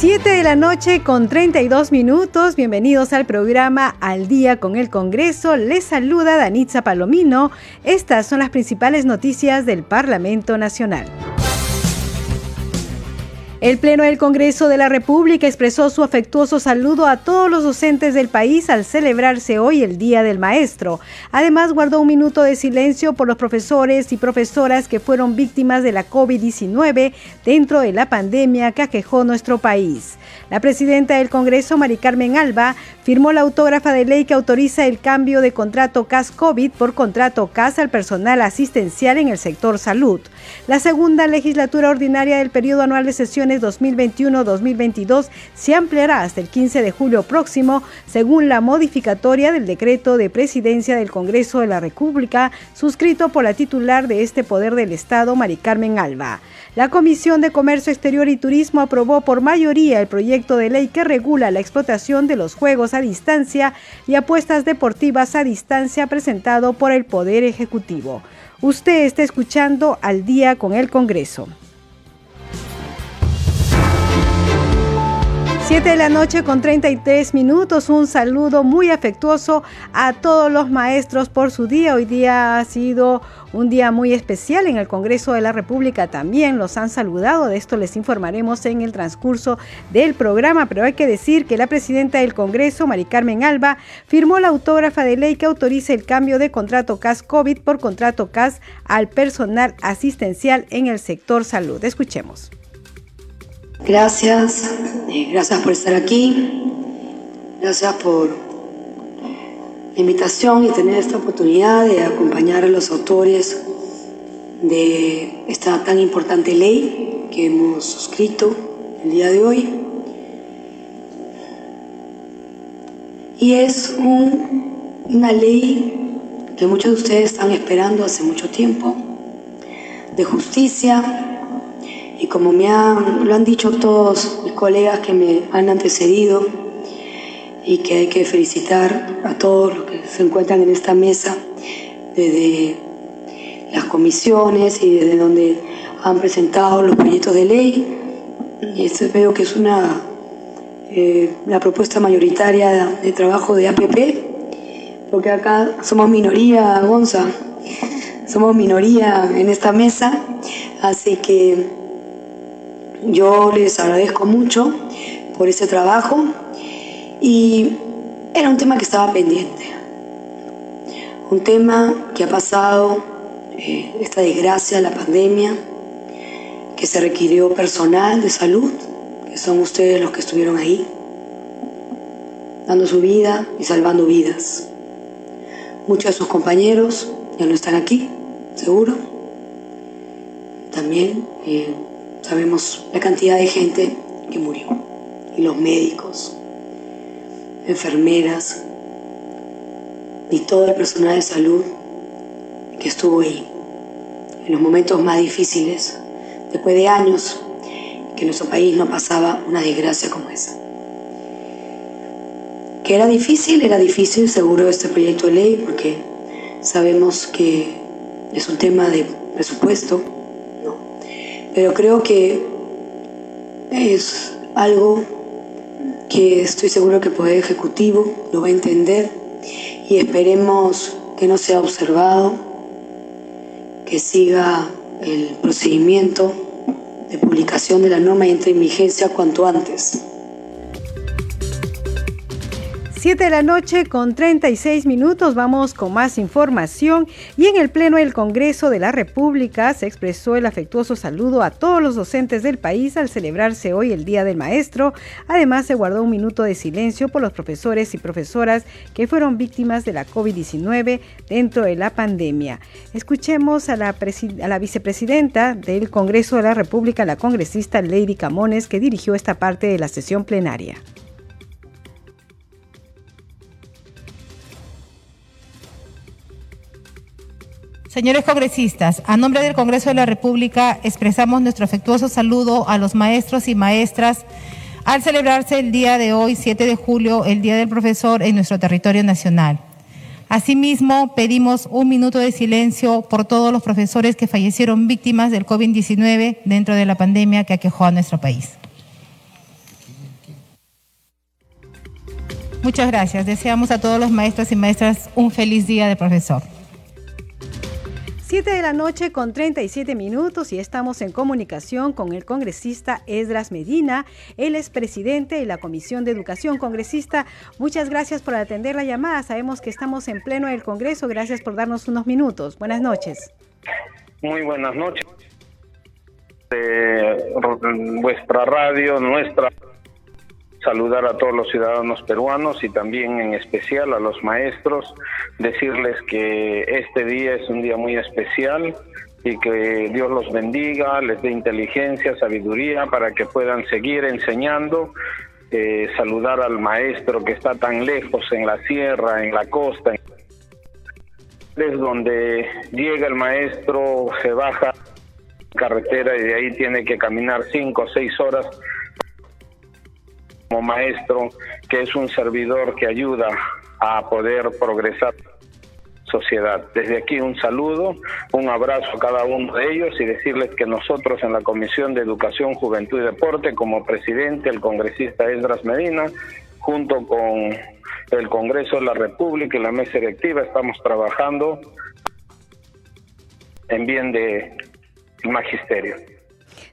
7 de la noche con 32 minutos. Bienvenidos al programa Al Día con el Congreso. Les saluda Danitza Palomino. Estas son las principales noticias del Parlamento Nacional. El Pleno del Congreso de la República expresó su afectuoso saludo a todos los docentes del país al celebrarse hoy el Día del Maestro. Además, guardó un minuto de silencio por los profesores y profesoras que fueron víctimas de la COVID-19 dentro de la pandemia que aquejó nuestro país. La presidenta del Congreso, Mari Carmen Alba, firmó la autógrafa de ley que autoriza el cambio de contrato CAS-COVID por contrato CAS al personal asistencial en el sector salud. La segunda legislatura ordinaria del periodo anual de sesiones 2021-2022 se ampliará hasta el 15 de julio próximo, según la modificatoria del decreto de presidencia del Congreso de la República, suscrito por la titular de este poder del Estado, Mari Carmen Alba. La Comisión de Comercio Exterior y Turismo aprobó por mayoría el proyecto de ley que regula la explotación de los juegos a distancia y apuestas deportivas a distancia presentado por el Poder Ejecutivo. Usted está escuchando al día con el Congreso. 7 de la noche con 33 minutos. Un saludo muy afectuoso a todos los maestros por su día. Hoy día ha sido un día muy especial en el Congreso de la República. También los han saludado. De esto les informaremos en el transcurso del programa. Pero hay que decir que la presidenta del Congreso, Mari Carmen Alba, firmó la autógrafa de ley que autoriza el cambio de contrato CAS COVID por contrato CAS al personal asistencial en el sector salud. Escuchemos. Gracias, eh, gracias por estar aquí, gracias por la invitación y tener esta oportunidad de acompañar a los autores de esta tan importante ley que hemos suscrito el día de hoy. Y es una ley que muchos de ustedes están esperando hace mucho tiempo, de justicia, y como me han, lo han dicho todos mis colegas que me han antecedido y que hay que felicitar a todos los que se encuentran en esta mesa desde las comisiones y desde donde han presentado los proyectos de ley. Y esto veo que es una eh, la propuesta mayoritaria de trabajo de APP, porque acá somos minoría, Gonza, somos minoría en esta mesa, así que yo les agradezco mucho por ese trabajo y era un tema que estaba pendiente. Un tema que ha pasado, eh, esta desgracia, la pandemia, que se requirió personal de salud, que son ustedes los que estuvieron ahí, dando su vida y salvando vidas. Muchos de sus compañeros ya no están aquí, seguro. También eh, Sabemos la cantidad de gente que murió, y los médicos, enfermeras y todo el personal de salud que estuvo ahí. En los momentos más difíciles, después de años que nuestro país no pasaba una desgracia como esa. Que era difícil, era difícil seguro este proyecto de ley porque sabemos que es un tema de presupuesto, pero creo que es algo que estoy seguro que el Poder Ejecutivo lo va a entender y esperemos que no sea observado, que siga el procedimiento de publicación de la norma y entre en vigencia cuanto antes. 7 de la noche con 36 minutos vamos con más información y en el Pleno del Congreso de la República se expresó el afectuoso saludo a todos los docentes del país al celebrarse hoy el Día del Maestro. Además se guardó un minuto de silencio por los profesores y profesoras que fueron víctimas de la COVID-19 dentro de la pandemia. Escuchemos a la, a la vicepresidenta del Congreso de la República, la congresista Lady Camones, que dirigió esta parte de la sesión plenaria. Señores congresistas, a nombre del Congreso de la República expresamos nuestro afectuoso saludo a los maestros y maestras al celebrarse el día de hoy, 7 de julio, el Día del Profesor en nuestro territorio nacional. Asimismo, pedimos un minuto de silencio por todos los profesores que fallecieron víctimas del COVID-19 dentro de la pandemia que aquejó a nuestro país. Muchas gracias. Deseamos a todos los maestros y maestras un feliz día de profesor. 7 de la noche con 37 minutos y estamos en comunicación con el congresista Esdras Medina. Él es presidente de la Comisión de Educación. Congresista, muchas gracias por atender la llamada. Sabemos que estamos en pleno del Congreso. Gracias por darnos unos minutos. Buenas noches. Muy buenas noches. De vuestra radio, nuestra saludar a todos los ciudadanos peruanos y también en especial a los maestros, decirles que este día es un día muy especial y que Dios los bendiga, les dé inteligencia, sabiduría para que puedan seguir enseñando. Eh, saludar al maestro que está tan lejos en la sierra, en la costa, es donde llega el maestro, se baja carretera y de ahí tiene que caminar cinco o seis horas como maestro, que es un servidor que ayuda a poder progresar sociedad. Desde aquí un saludo, un abrazo a cada uno de ellos y decirles que nosotros en la Comisión de Educación, Juventud y Deporte, como presidente, el congresista Esdras Medina, junto con el Congreso de la República y la mesa directiva, estamos trabajando en bien de magisterio.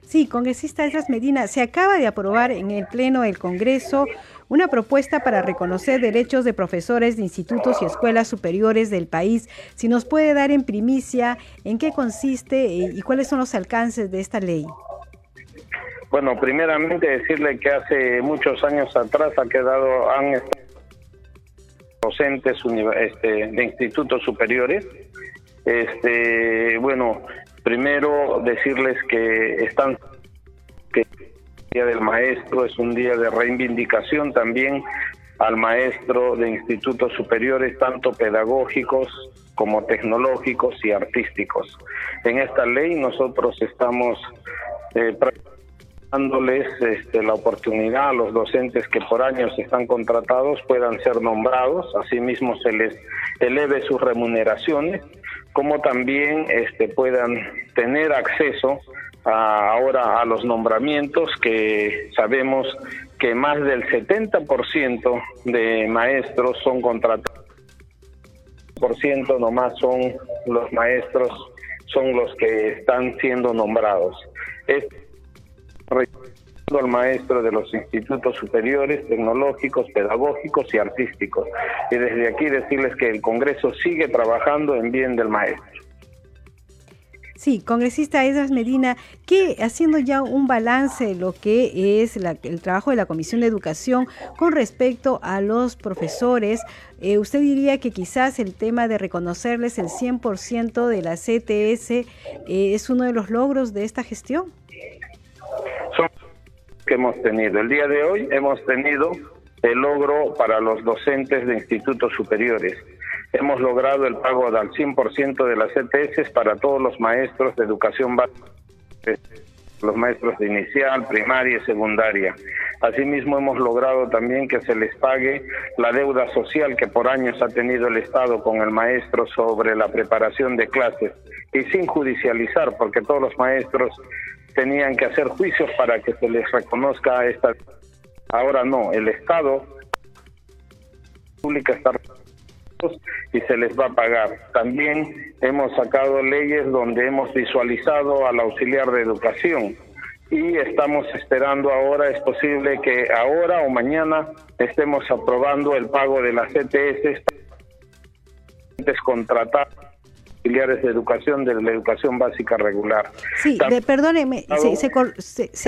Sí, congresista Esdras Medina, se acaba de aprobar en el Pleno del Congreso una propuesta para reconocer derechos de profesores de institutos y escuelas superiores del país. Si nos puede dar en primicia en qué consiste eh, y cuáles son los alcances de esta ley. Bueno, primeramente decirle que hace muchos años atrás ha quedado han docentes este, de institutos superiores. Este, bueno, Primero, decirles que están el Día del Maestro es un día de reivindicación también al maestro de institutos superiores, tanto pedagógicos como tecnológicos y artísticos. En esta ley nosotros estamos eh, dándoles este, la oportunidad a los docentes que por años están contratados puedan ser nombrados, asimismo se les eleve sus remuneraciones como también este, puedan tener acceso ahora a los nombramientos que sabemos que más del 70% de maestros son contratados, por ciento nomás son los maestros son los que están siendo nombrados. Al maestro de los institutos superiores, tecnológicos, pedagógicos y artísticos. Y desde aquí decirles que el Congreso sigue trabajando en bien del maestro. Sí, congresista Esdras Medina, que haciendo ya un balance de lo que es el trabajo de la Comisión de Educación con respecto a los profesores, eh, ¿usted diría que quizás el tema de reconocerles el 100% de la CTS eh, es uno de los logros de esta gestión? Que hemos tenido. El día de hoy hemos tenido el logro para los docentes de institutos superiores. Hemos logrado el pago al 100% de las ETS para todos los maestros de educación básica, los maestros de inicial, primaria y secundaria. Asimismo, hemos logrado también que se les pague la deuda social que por años ha tenido el Estado con el maestro sobre la preparación de clases y sin judicializar, porque todos los maestros tenían que hacer juicios para que se les reconozca esta. Ahora no, el Estado pública está y se les va a pagar. También hemos sacado leyes donde hemos visualizado al auxiliar de educación y estamos esperando ahora, es posible que ahora o mañana estemos aprobando el pago de las ETS contratadas auxiliares de educación de la educación básica regular. Sí, perdóneme, se,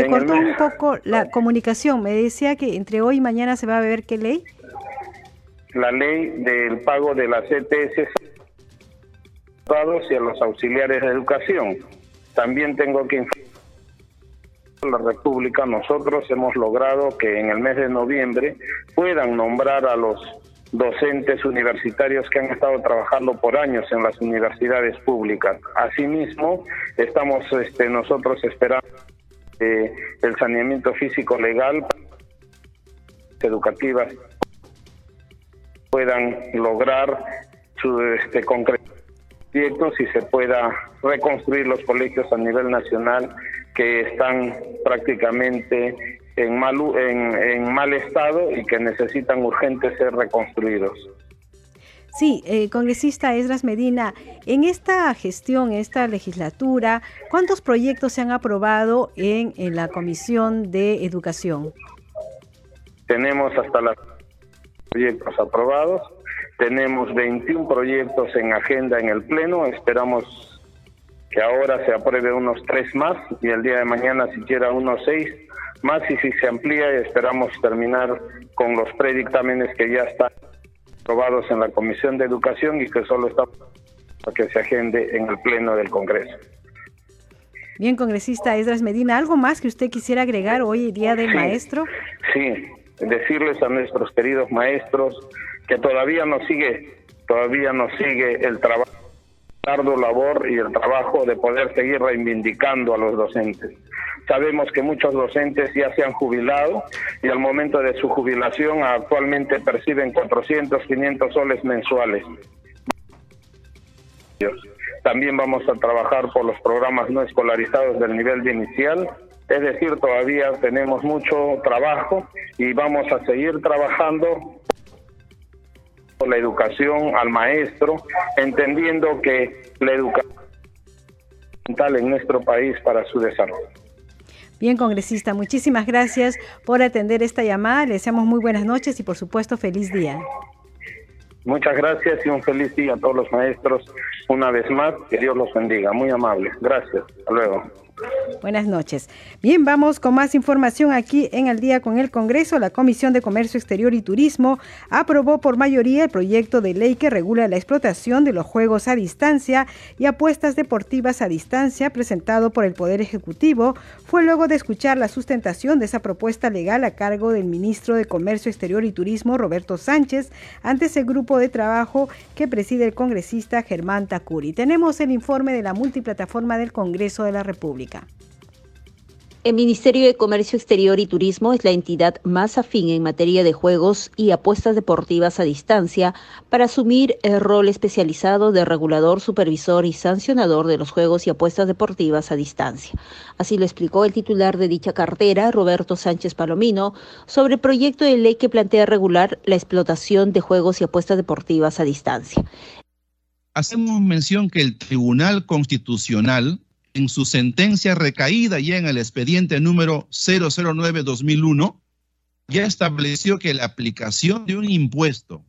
cortó un poco la comunicación. Me decía que entre hoy y mañana se va a ver qué ley. La ley del pago de las ETS y a los auxiliares de educación. También tengo que informar la República, nosotros hemos logrado que en el mes de noviembre puedan nombrar a los docentes universitarios que han estado trabajando por años en las universidades públicas. Asimismo, estamos este, nosotros esperando eh, el saneamiento físico legal educativas puedan lograr su este, proyectos y se pueda reconstruir los colegios a nivel nacional que están prácticamente en mal, en, mal estado y que necesitan urgente ser reconstruidos. Sí, eh, congresista Esdras Medina, en esta gestión, esta legislatura, ¿cuántos proyectos se han aprobado en, en la Comisión de Educación? Tenemos hasta los proyectos aprobados, tenemos 21 proyectos en agenda en el Pleno, esperamos que ahora se apruebe unos tres más y el día de mañana siquiera unos seis más y si se amplía esperamos terminar con los predictámenes que ya están aprobados en la Comisión de Educación y que solo está para que se agende en el Pleno del Congreso. Bien, congresista Esdras Medina, ¿algo más que usted quisiera agregar hoy, Día del Maestro? Sí, decirles a nuestros queridos maestros que todavía nos sigue, todavía nos sigue el trabajo, arduo labor y el trabajo de poder seguir reivindicando a los docentes. Sabemos que muchos docentes ya se han jubilado y al momento de su jubilación actualmente perciben 400, 500 soles mensuales. También vamos a trabajar por los programas no escolarizados del nivel de inicial, es decir, todavía tenemos mucho trabajo y vamos a seguir trabajando la educación al maestro, entendiendo que la educación es fundamental en nuestro país para su desarrollo. Bien, congresista, muchísimas gracias por atender esta llamada. Le deseamos muy buenas noches y, por supuesto, feliz día. Muchas gracias y un feliz día a todos los maestros. Una vez más, que Dios los bendiga. Muy amable. Gracias. Hasta luego. Buenas noches. Bien, vamos con más información aquí en el día con el Congreso. La Comisión de Comercio Exterior y Turismo aprobó por mayoría el proyecto de ley que regula la explotación de los juegos a distancia y apuestas deportivas a distancia presentado por el Poder Ejecutivo. Fue luego de escuchar la sustentación de esa propuesta legal a cargo del ministro de Comercio Exterior y Turismo, Roberto Sánchez, ante ese grupo de trabajo que preside el congresista Germán Tacuri. Tenemos el informe de la multiplataforma del Congreso de la República. El Ministerio de Comercio Exterior y Turismo es la entidad más afín en materia de juegos y apuestas deportivas a distancia para asumir el rol especializado de regulador, supervisor y sancionador de los juegos y apuestas deportivas a distancia. Así lo explicó el titular de dicha cartera, Roberto Sánchez Palomino, sobre el proyecto de ley que plantea regular la explotación de juegos y apuestas deportivas a distancia. Hacemos mención que el Tribunal Constitucional en su sentencia recaída ya en el expediente número 009-2001, ya estableció que la aplicación de un impuesto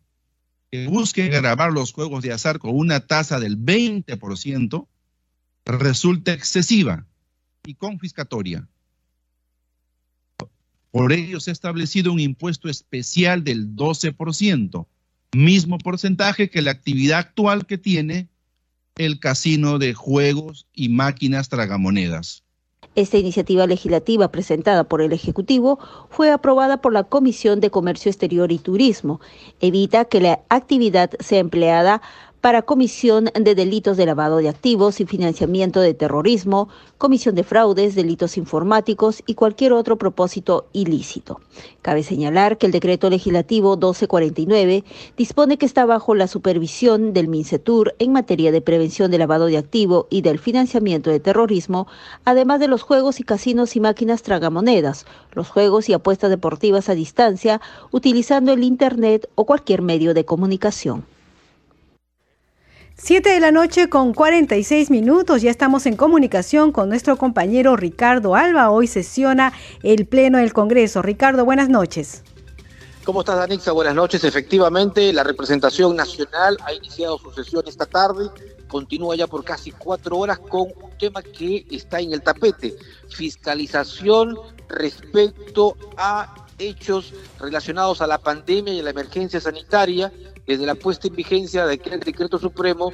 que busque grabar los juegos de azar con una tasa del 20% resulta excesiva y confiscatoria. Por ello se ha establecido un impuesto especial del 12%, mismo porcentaje que la actividad actual que tiene el casino de juegos y máquinas tragamonedas. Esta iniciativa legislativa presentada por el Ejecutivo fue aprobada por la Comisión de Comercio Exterior y Turismo. Evita que la actividad sea empleada para comisión de delitos de lavado de activos y financiamiento de terrorismo, comisión de fraudes, delitos informáticos y cualquier otro propósito ilícito. Cabe señalar que el decreto legislativo 1249 dispone que está bajo la supervisión del MINCETUR en materia de prevención de lavado de activo y del financiamiento de terrorismo, además de los juegos y casinos y máquinas tragamonedas, los juegos y apuestas deportivas a distancia, utilizando el Internet o cualquier medio de comunicación. 7 de la noche con 46 minutos, ya estamos en comunicación con nuestro compañero Ricardo Alba. Hoy sesiona el Pleno del Congreso. Ricardo, buenas noches. ¿Cómo estás, Danixa? Buenas noches. Efectivamente, la representación nacional ha iniciado su sesión esta tarde. Continúa ya por casi cuatro horas con un tema que está en el tapete. Fiscalización respecto a hechos relacionados a la pandemia y a la emergencia sanitaria desde la puesta en vigencia de aquel decreto supremo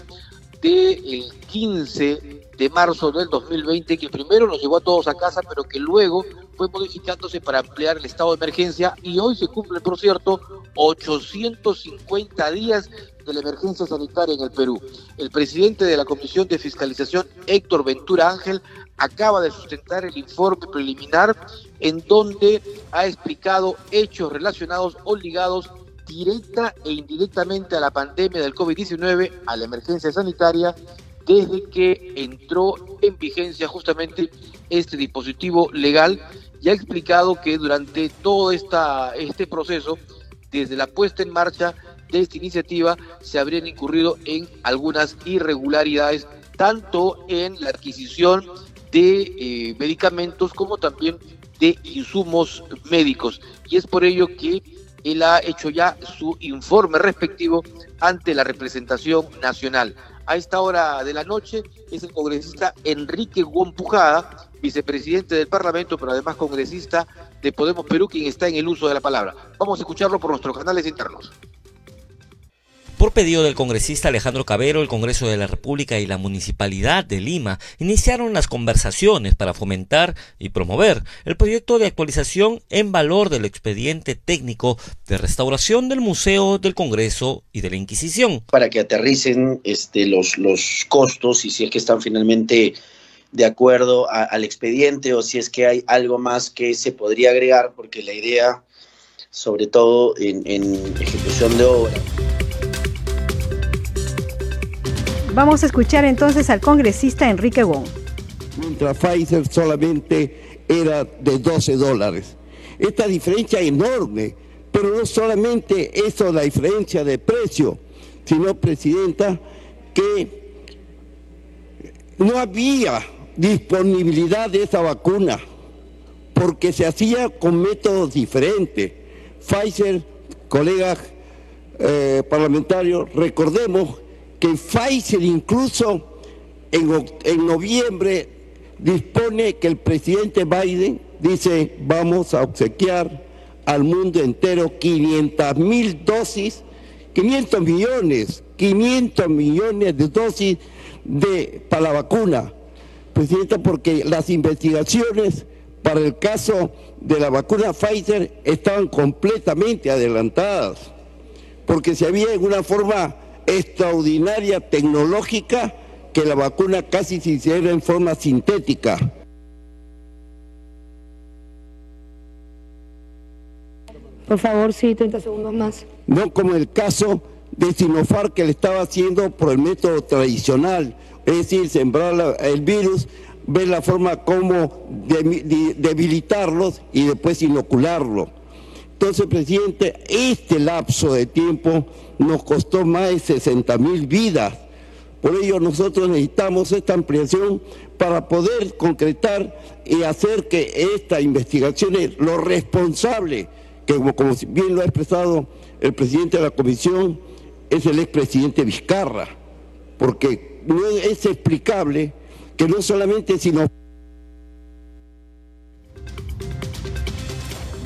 del 15 de marzo del 2020, que primero nos llevó a todos a casa, pero que luego fue modificándose para ampliar el estado de emergencia y hoy se cumplen, por cierto, 850 días de la emergencia sanitaria en el Perú. El presidente de la Comisión de Fiscalización, Héctor Ventura Ángel, acaba de sustentar el informe preliminar en donde ha explicado hechos relacionados o ligados directa e indirectamente a la pandemia del COVID-19, a la emergencia sanitaria, desde que entró en vigencia justamente este dispositivo legal y ha explicado que durante todo esta, este proceso, desde la puesta en marcha de esta iniciativa, se habrían incurrido en algunas irregularidades, tanto en la adquisición de eh, medicamentos como también de insumos médicos. Y es por ello que él ha hecho ya su informe respectivo ante la representación nacional. A esta hora de la noche es el congresista Enrique Guampujada, vicepresidente del Parlamento, pero además congresista de Podemos Perú, quien está en el uso de la palabra. Vamos a escucharlo por nuestros canales internos. Por pedido del congresista Alejandro Cabero, el Congreso de la República y la Municipalidad de Lima iniciaron las conversaciones para fomentar y promover el proyecto de actualización en valor del expediente técnico de restauración del Museo del Congreso y de la Inquisición. Para que aterricen este, los, los costos y si es que están finalmente de acuerdo al expediente o si es que hay algo más que se podría agregar, porque la idea, sobre todo en, en ejecución de obra, Vamos a escuchar entonces al congresista Enrique Wong. Mientras Pfizer solamente era de 12 dólares. Esta diferencia enorme, pero no solamente eso, la diferencia de precio, sino, Presidenta, que no había disponibilidad de esa vacuna, porque se hacía con métodos diferentes. Pfizer, colegas eh, parlamentarios, recordemos que Pfizer incluso en, noviembre dispone que el presidente Biden dice vamos a obsequiar al mundo entero 500 mil dosis, 500 millones, 500 millones de dosis de, para la vacuna. Presidenta, porque las investigaciones para el caso de la vacuna Pfizer estaban completamente adelantadas, porque se había en una forma extraordinaria tecnológica que la vacuna casi se hiciera en forma sintética. Por favor, sí, 30 segundos más. No como el caso de Sinopharm que le estaba haciendo por el método tradicional, es decir, sembrar el virus, ver la forma como debilitarlos y después inocularlo. Entonces, presidente, este lapso de tiempo nos costó más de 60 mil vidas. Por ello nosotros necesitamos esta ampliación para poder concretar y hacer que esta investigación, lo responsable, que como, bien lo ha expresado el presidente de la comisión, es el expresidente Vizcarra, porque no es explicable que no solamente sino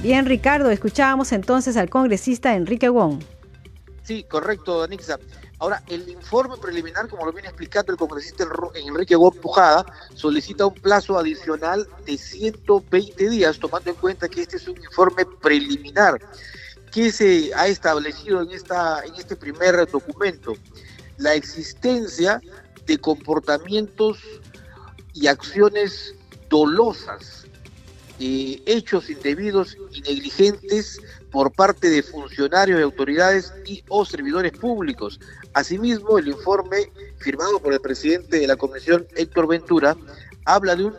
Bien, Ricardo, escuchábamos entonces al congresista Enrique Wong. Sí, correcto, Danixa. Ahora, el informe preliminar, como lo viene explicando el congresista Enrique Wong Pujada, solicita un plazo adicional de 120 días, tomando en cuenta que este es un informe preliminar que se ha establecido en, esta, en este primer documento. La existencia de comportamientos y acciones dolosas eh, hechos indebidos y negligentes por parte de funcionarios y autoridades y o servidores públicos. Asimismo, el informe firmado por el presidente de la Comisión, Héctor Ventura, habla de un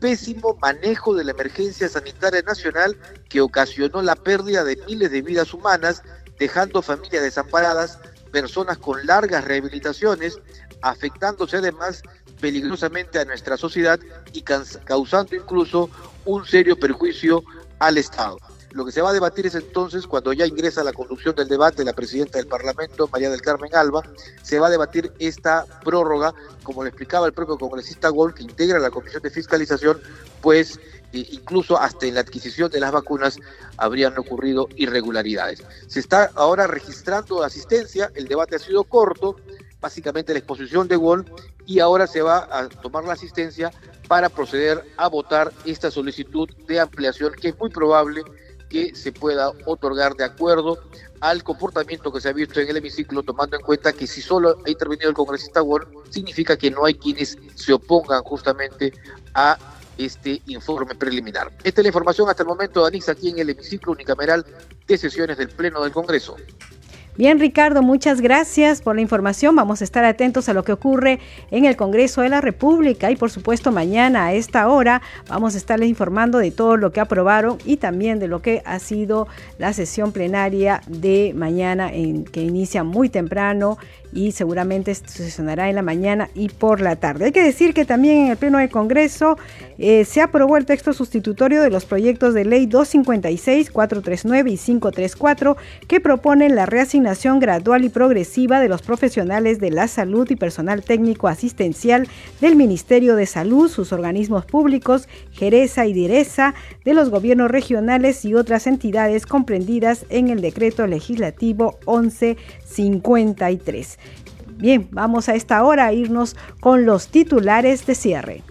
pésimo manejo de la emergencia sanitaria nacional que ocasionó la pérdida de miles de vidas humanas, dejando familias desamparadas, personas con largas rehabilitaciones, afectándose además peligrosamente a nuestra sociedad y causando incluso un serio perjuicio al Estado. Lo que se va a debatir es entonces, cuando ya ingresa la conducción del debate la presidenta del Parlamento, María del Carmen Alba, se va a debatir esta prórroga, como le explicaba el propio congresista Gol, que integra la Comisión de Fiscalización, pues eh, incluso hasta en la adquisición de las vacunas habrían ocurrido irregularidades. Se está ahora registrando asistencia, el debate ha sido corto, básicamente la exposición de Gol, y ahora se va a tomar la asistencia para proceder a votar esta solicitud de ampliación que es muy probable que se pueda otorgar de acuerdo al comportamiento que se ha visto en el hemiciclo, tomando en cuenta que si solo ha intervenido el congresista Wall, significa que no hay quienes se opongan justamente a este informe preliminar. Esta es la información hasta el momento, Danix, aquí en el hemiciclo unicameral de sesiones del Pleno del Congreso. Bien, Ricardo, muchas gracias por la información. Vamos a estar atentos a lo que ocurre en el Congreso de la República y por supuesto mañana a esta hora vamos a estarles informando de todo lo que aprobaron y también de lo que ha sido la sesión plenaria de mañana que inicia muy temprano y seguramente se sesionará en la mañana y por la tarde. Hay que decir que también en el Pleno del Congreso eh, se aprobó el texto sustitutorio de los proyectos de ley 256, 439 y 534 que proponen la reasignación gradual y progresiva de los profesionales de la salud y personal técnico asistencial del Ministerio de Salud, sus organismos públicos, Jereza y Direza, de los gobiernos regionales y otras entidades comprendidas en el decreto legislativo 1153. Bien, vamos a esta hora a irnos con los titulares de cierre.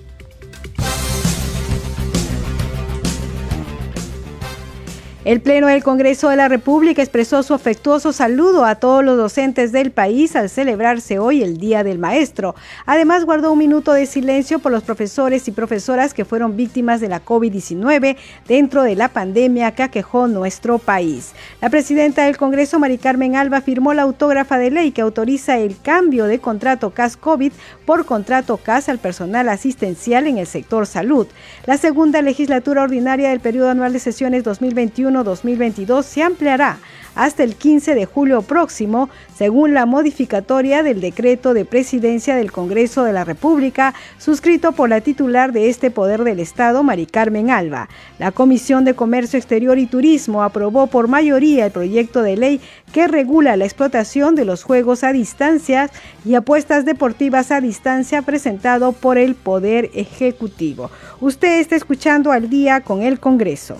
El Pleno del Congreso de la República expresó su afectuoso saludo a todos los docentes del país al celebrarse hoy el Día del Maestro. Además, guardó un minuto de silencio por los profesores y profesoras que fueron víctimas de la COVID-19 dentro de la pandemia que aquejó nuestro país. La presidenta del Congreso, Mari Carmen Alba, firmó la autógrafa de ley que autoriza el cambio de contrato CAS-COVID por contrato CAS al personal asistencial en el sector salud. La segunda legislatura ordinaria del periodo anual de sesiones 2021 2022 se ampliará hasta el 15 de julio próximo, según la modificatoria del decreto de presidencia del Congreso de la República, suscrito por la titular de este poder del Estado, Mari Carmen Alba. La Comisión de Comercio Exterior y Turismo aprobó por mayoría el proyecto de ley que regula la explotación de los juegos a distancia y apuestas deportivas a distancia presentado por el Poder Ejecutivo. Usted está escuchando al día con el Congreso.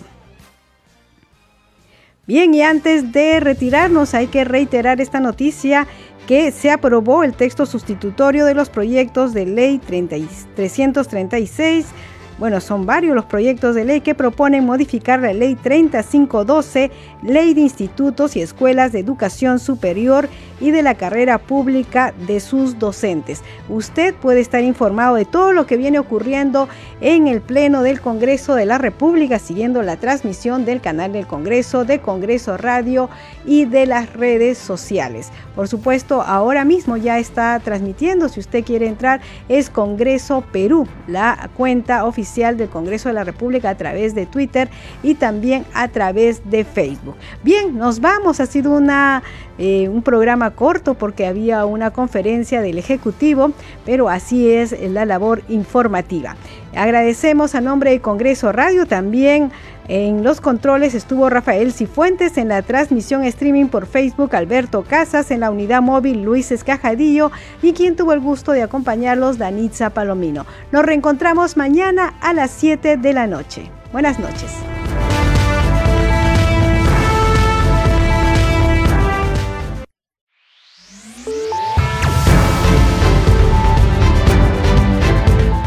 Bien, y antes de retirarnos hay que reiterar esta noticia que se aprobó el texto sustitutorio de los proyectos de ley 336 bueno, son varios los proyectos de ley que proponen modificar la ley 3512, ley de institutos y escuelas de educación superior y de la carrera pública de sus docentes. Usted puede estar informado de todo lo que viene ocurriendo en el Pleno del Congreso de la República, siguiendo la transmisión del canal del Congreso, de Congreso Radio y de las redes sociales. Por supuesto, ahora mismo ya está transmitiendo, si usted quiere entrar, es Congreso Perú, la cuenta del Congreso de la República a través de Twitter y también a través de Facebook. Bien, nos vamos. Ha sido una, eh, un programa corto porque había una conferencia del Ejecutivo, pero así es la labor informativa. Agradecemos a nombre de Congreso Radio también en los controles estuvo Rafael Cifuentes, en la transmisión streaming por Facebook Alberto Casas, en la unidad móvil Luis Escajadillo y quien tuvo el gusto de acompañarlos Danitza Palomino. Nos reencontramos mañana a las 7 de la noche. Buenas noches.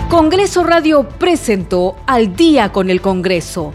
Congreso Radio presentó Al día con el Congreso